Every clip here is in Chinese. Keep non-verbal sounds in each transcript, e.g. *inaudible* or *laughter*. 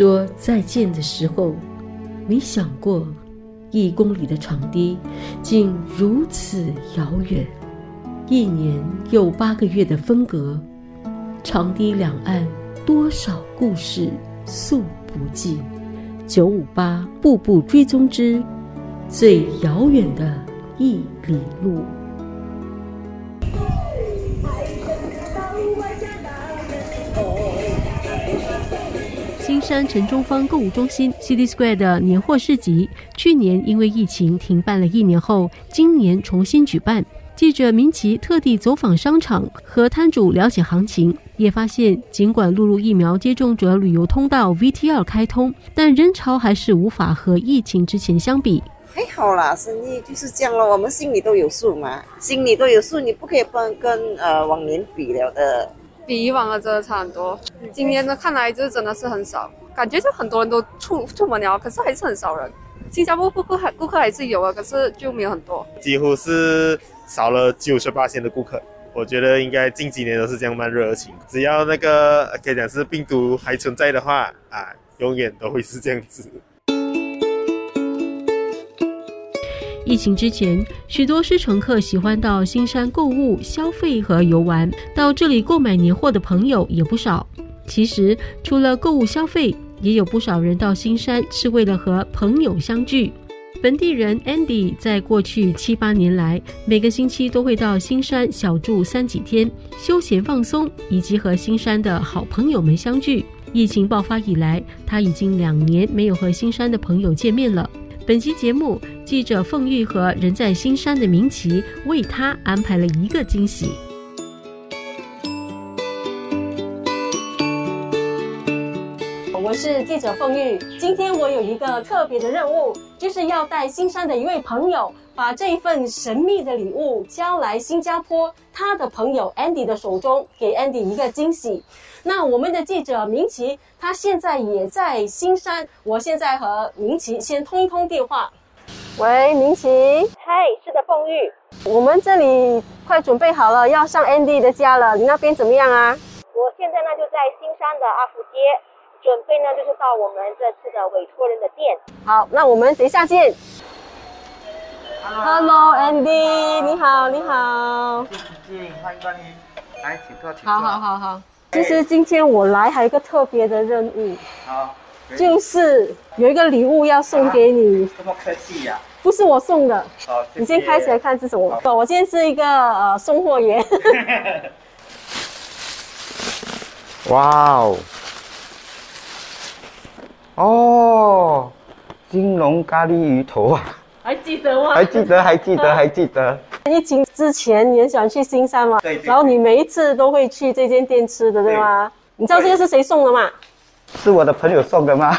说再见的时候，没想过一公里的长堤竟如此遥远。一年又八个月的分隔，长堤两岸多少故事诉不尽。九五八步步追踪之最遥远的一里路。山城中方购物中心 City Square 的年货市集，去年因为疫情停办了一年后，今年重新举办。记者明奇特地走访商场，和摊主了解行情，也发现，尽管陆路疫苗接种者旅游通道 VTR 开通，但人潮还是无法和疫情之前相比。还好啦，生意就是这样了，我们心里都有数嘛，心里都有数，你不可以跟跟呃往年比了的，比以往的真的差很多。今年的看来就真的是很少，感觉就很多人都出出门了，可是还是很少人。新加坡顾客还顾客还是有啊，可是就没有很多，几乎是。少了九十八千的顾客，我觉得应该近几年都是这样慢热情。只要那个可以讲是病毒还存在的话啊，永远都会是这样子。疫情之前，许多是乘客喜欢到新山购物、消费和游玩，到这里购买年货的朋友也不少。其实，除了购物消费，也有不少人到新山是为了和朋友相聚。本地人 Andy 在过去七八年来，每个星期都会到新山小住三几天，休闲放松，以及和新山的好朋友们相聚。疫情爆发以来，他已经两年没有和新山的朋友见面了。本期节目，记者凤玉和人在新山的明奇为他安排了一个惊喜。我是记者凤玉，今天我有一个特别的任务，就是要带新山的一位朋友，把这一份神秘的礼物交来新加坡他的朋友 Andy 的手中，给 Andy 一个惊喜。那我们的记者明奇，他现在也在新山，我现在和明奇先通一通电话。喂，明奇，嗨，是的，凤玉，我们这里快准备好了，要上 Andy 的家了，你那边怎么样啊？我现在呢就在新山的阿福街。准备呢，就是到我们这次的委托人的店。好，那我们等一下见。Hello，Andy，你好，你好。欢迎欢迎，来，请坐，请坐。好好好好。其实今天我来还有一个特别的任务。好。就是有一个礼物要送给你。这么客气呀？不是我送的。好，你先开起来看是什么。我今天是一个呃送货员。*laughs* 哇哦。哦，金龙咖喱鱼头啊，还记得吗？还记得，还记得，还记得。疫情之前，你很喜欢去新山吗？对。然后你每一次都会去这间店吃的，对吗？你知道这个是谁送的吗？是我的朋友送的吗？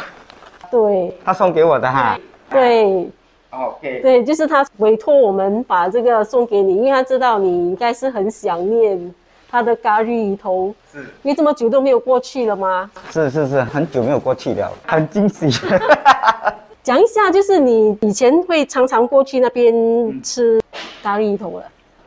对。他送给我的哈。对。OK。对，就是他委托我们把这个送给你，因为他知道你应该是很想念。他的咖喱鱼头，是，因为这么久都没有过去了吗？是是是，很久没有过去了，很惊喜。*laughs* 讲一下，就是你以前会常常过去那边吃咖喱鱼头了。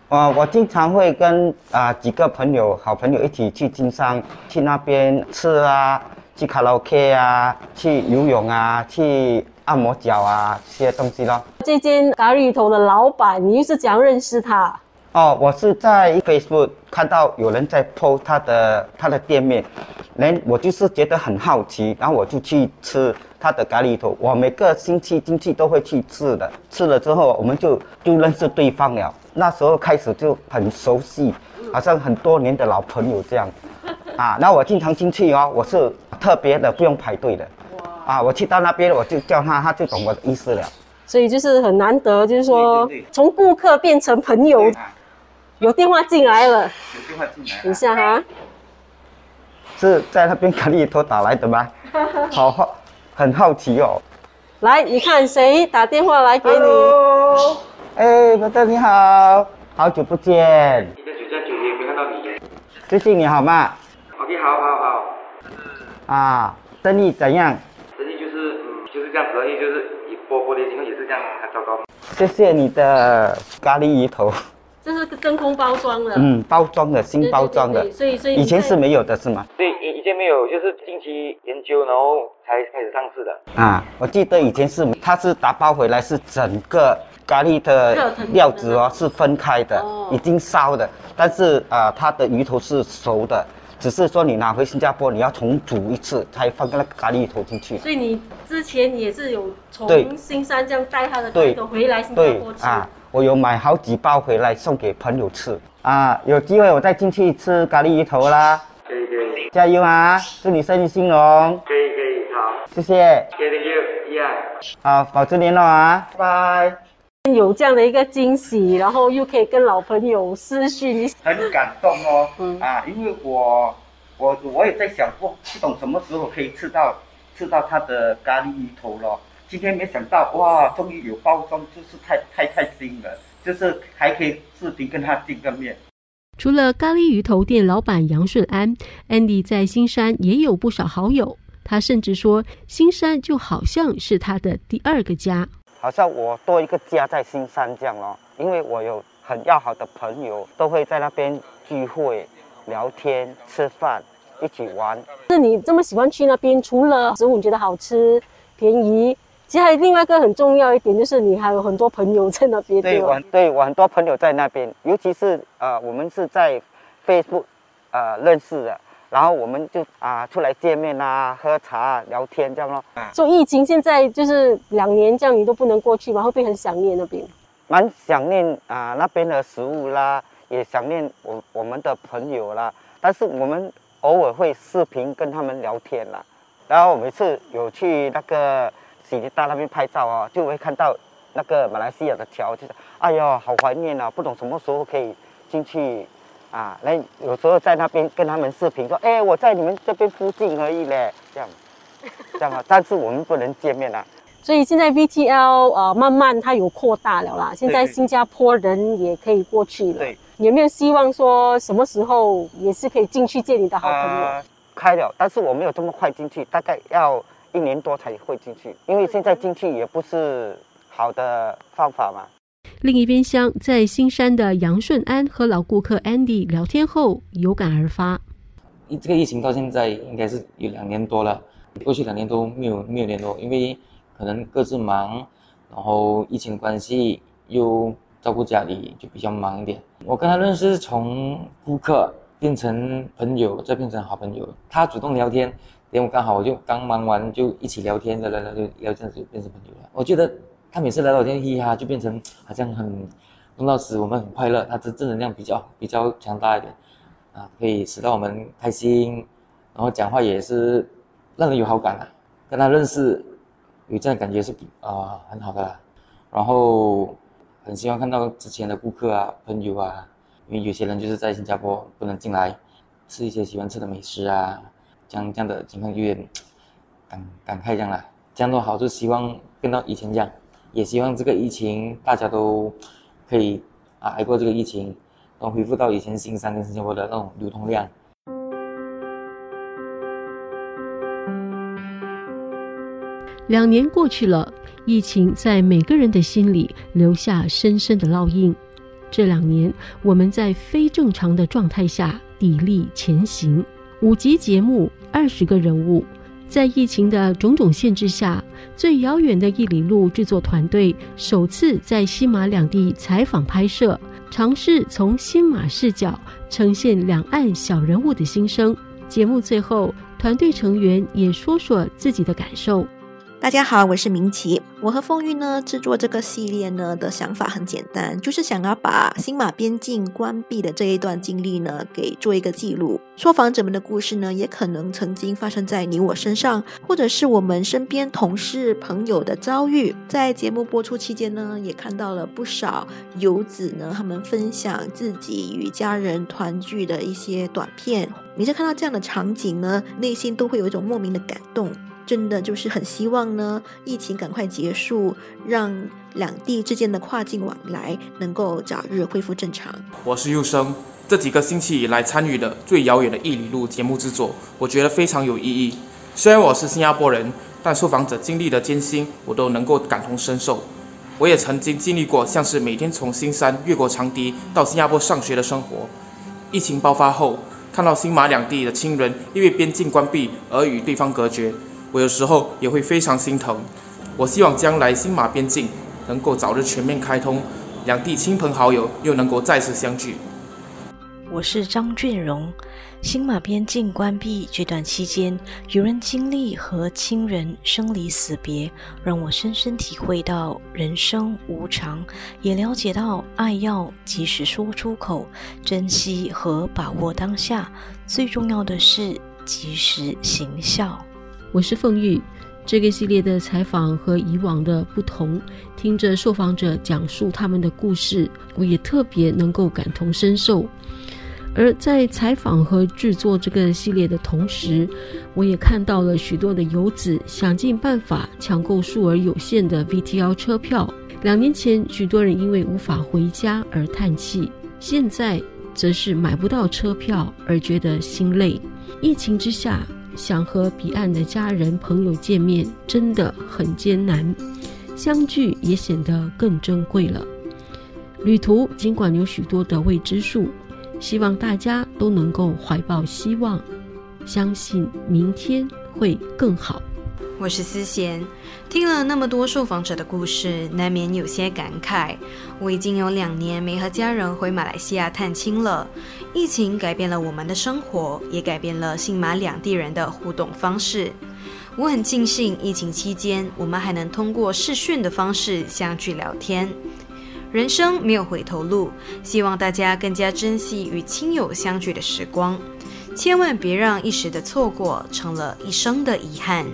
啊，我经常会跟啊几个朋友、好朋友一起去金山，去那边吃啊，去卡拉 OK 啊，去游泳啊，去按摩脚啊，这些东西咯。这间咖喱鱼头的老板，你又是怎样认识他？哦，我是在 Facebook 看到有人在 PO 他的他的店面，人我就是觉得很好奇，然后我就去吃他的咖喱头。我每个星期进去都会去吃的，吃了之后我们就就认识对方了。那时候开始就很熟悉，好像很多年的老朋友这样。啊，那我经常进去哦，我是特别的不用排队的。啊，我去到那边我就叫他，他就懂我的意思了。所以就是很难得，就是说从顾客变成朋友。有电话进来了，有电话进来，等一下哈，是在那边咖喱头打来的吗？*laughs* 好好，很好奇哦。来，你看谁打电话来给你？哎，伯特你好，好久不见。你在酒家酒店没看到你。最近你好吗？OK，好好好。啊，生意怎样？生意就是嗯就是这样子，因为就是一波波的情况也是这样，很糟糕。谢谢你的咖喱鱼头。这是真空包装的，嗯，包装的新包装的对对，所以所以以前是没有的是吗？对，以以前没有，就是近期研究，然后才开始上市的。啊，我记得以前是它是打包回来是整个咖喱的料子哦是分开的，哦已经烧的，但是啊、它的鱼头是熟的，只是说你拿回新加坡你要重煮一次才放那个咖喱头进去。所以你之前也是有从新山这样带他的对咖喱头回来新加坡吃，啊，我有买好几包回来送给朋友吃啊，有机会我再进去吃咖喱鱼头啦，可以可以加油啊！祝你生意兴隆，可以可以，好，谢谢，谢谢 thank you，一样。好，保持联络啊，拜拜。有这样的一个惊喜，然后又可以跟老朋友私讯，很感动哦，嗯啊，因为我我我也在想过，不懂什么时候可以吃到吃到他的咖喱鱼头咯。今天没想到，哇，终于有包装，就是太太开心了，就是还可以视频跟他见个面。除了咖喱鱼头店老板杨顺安，Andy 在新山也有不少好友。他甚至说，新山就好像是他的第二个家。好像我多一个家在新山这样咯，因为我有很要好的朋友，都会在那边聚会、聊天、吃饭，一起玩。那你这么喜欢去那边，除了食物你觉得好吃、便宜，其实还有另外一个很重要一点，就是你还有很多朋友在那边，对，我？对我很多朋友在那边，尤其是呃，我们是在 Facebook 呃认识的，然后我们就啊、出来见面啊，喝茶、啊、聊天这样咯。啊，所以疫情现在就是两年这样，你都不能过去嘛，会不会很想念那边？蛮想念啊、那边的食物啦，也想念我我们的朋友啦，但是我们偶尔会视频跟他们聊天啦。然后我每次有去那个喜力大那边拍照啊，就会看到那个马来西亚的桥，就是哎呦好怀念啊，不懂什么时候可以进去啊。那有时候在那边跟他们视频说，哎，我在你们这边附近而已嘞，这样 *laughs* 这样啊，但是我们不能见面啊。所以现在 VTL 呃慢慢它有扩大了啦，现在新加坡人也可以过去了。对，有没有希望说什么时候也是可以进去见你的好朋友？呃开了，但是我没有这么快进去，大概要一年多才会进去，因为现在进去也不是好的方法嘛。另一边厢，在新山的杨顺安和老顾客 Andy 聊天后，有感而发。这个疫情到现在应该是有两年多了，过去两年都没有没有联络，因为可能各自忙，然后疫情关系又照顾家里，就比较忙一点。我跟他认识从顾客变成朋友，再变成好朋友。他主动聊天，连我刚好我就刚忙完就一起聊天，聊聊聊就聊这样子就变成朋友了。我觉得他每次来聊天嘻嘻哈，就变成好像很弄到时我们很快乐，他的正能量比较比较强大一点。啊，可以使到我们开心，然后讲话也是让人有好感啊。跟他认识有这样的感觉是比啊、很好的啦。然后很希望看到之前的顾客啊、朋友啊，因为有些人就是在新加坡不能进来吃一些喜欢吃的美食啊，这样这样的情况有点感感慨这样啦。这样多好就希望变到以前这样，也希望这个疫情大家都可以啊挨过这个疫情。能恢复到以前新山跟新加坡的那种流通量。两年过去了，疫情在每个人的心里留下深深的烙印。这两年，我们在非正常的状态下砥砺前行。五集节目，二十个人物，在疫情的种种限制下，最遥远的一里路制作团队首次在新马两地采访拍摄，尝试从新马视角呈现两岸小人物的心声。节目最后，团队成员也说说自己的感受。大家好，我是明奇。我和风玉呢制作这个系列呢的想法很简单，就是想要把新马边境关闭的这一段经历呢给做一个记录。受访者们的故事呢，也可能曾经发生在你我身上，或者是我们身边同事朋友的遭遇。在节目播出期间呢，也看到了不少游子呢，他们分享自己与家人团聚的一些短片。每次看到这样的场景呢，内心都会有一种莫名的感动。真的就是很希望呢，疫情赶快结束，让两地之间的跨境往来能够早日恢复正常。我是佑生，这几个星期以来参与的最遥远的一里路节目制作，我觉得非常有意义。虽然我是新加坡人，但受访者经历的艰辛，我都能够感同身受。我也曾经经历过像是每天从新山越过长堤到新加坡上学的生活。疫情爆发后，看到新马两地的亲人因为边境关闭而与对方隔绝，我有时候也会非常心疼。我希望将来新马边境能够早日全面开通，两地亲朋好友又能够再次相聚。我是张俊荣。新马边境关闭这段期间，有人经历和亲人生离死别，让我深深体会到人生无常，也了解到爱要及时说出口，珍惜和把握当下，最重要的是及时行孝。我是凤玉。这个系列的采访和以往的不同，听着受访者讲述他们的故事，我也特别能够感同身受。而在采访和制作这个系列的同时，我也看到了许多的游子想尽办法抢购数额有限的 VTL 车票。两年前，许多人因为无法回家而叹气；现在，则是买不到车票而觉得心累。疫情之下，想和彼岸的家人朋友见面真的很艰难，相聚也显得更珍贵了。旅途尽管有许多的未知数。希望大家都能够怀抱希望，相信明天会更好。我是思贤，听了那么多受访者的故事，难免有些感慨。我已经有两年没和家人回马来西亚探亲了。疫情改变了我们的生活，也改变了新马两地人的互动方式。我很庆幸疫情期间，我们还能通过视讯的方式相聚聊天。人生没有回头路，希望大家更加珍惜与亲友相聚的时光，千万别让一时的错过成了一生的遗憾。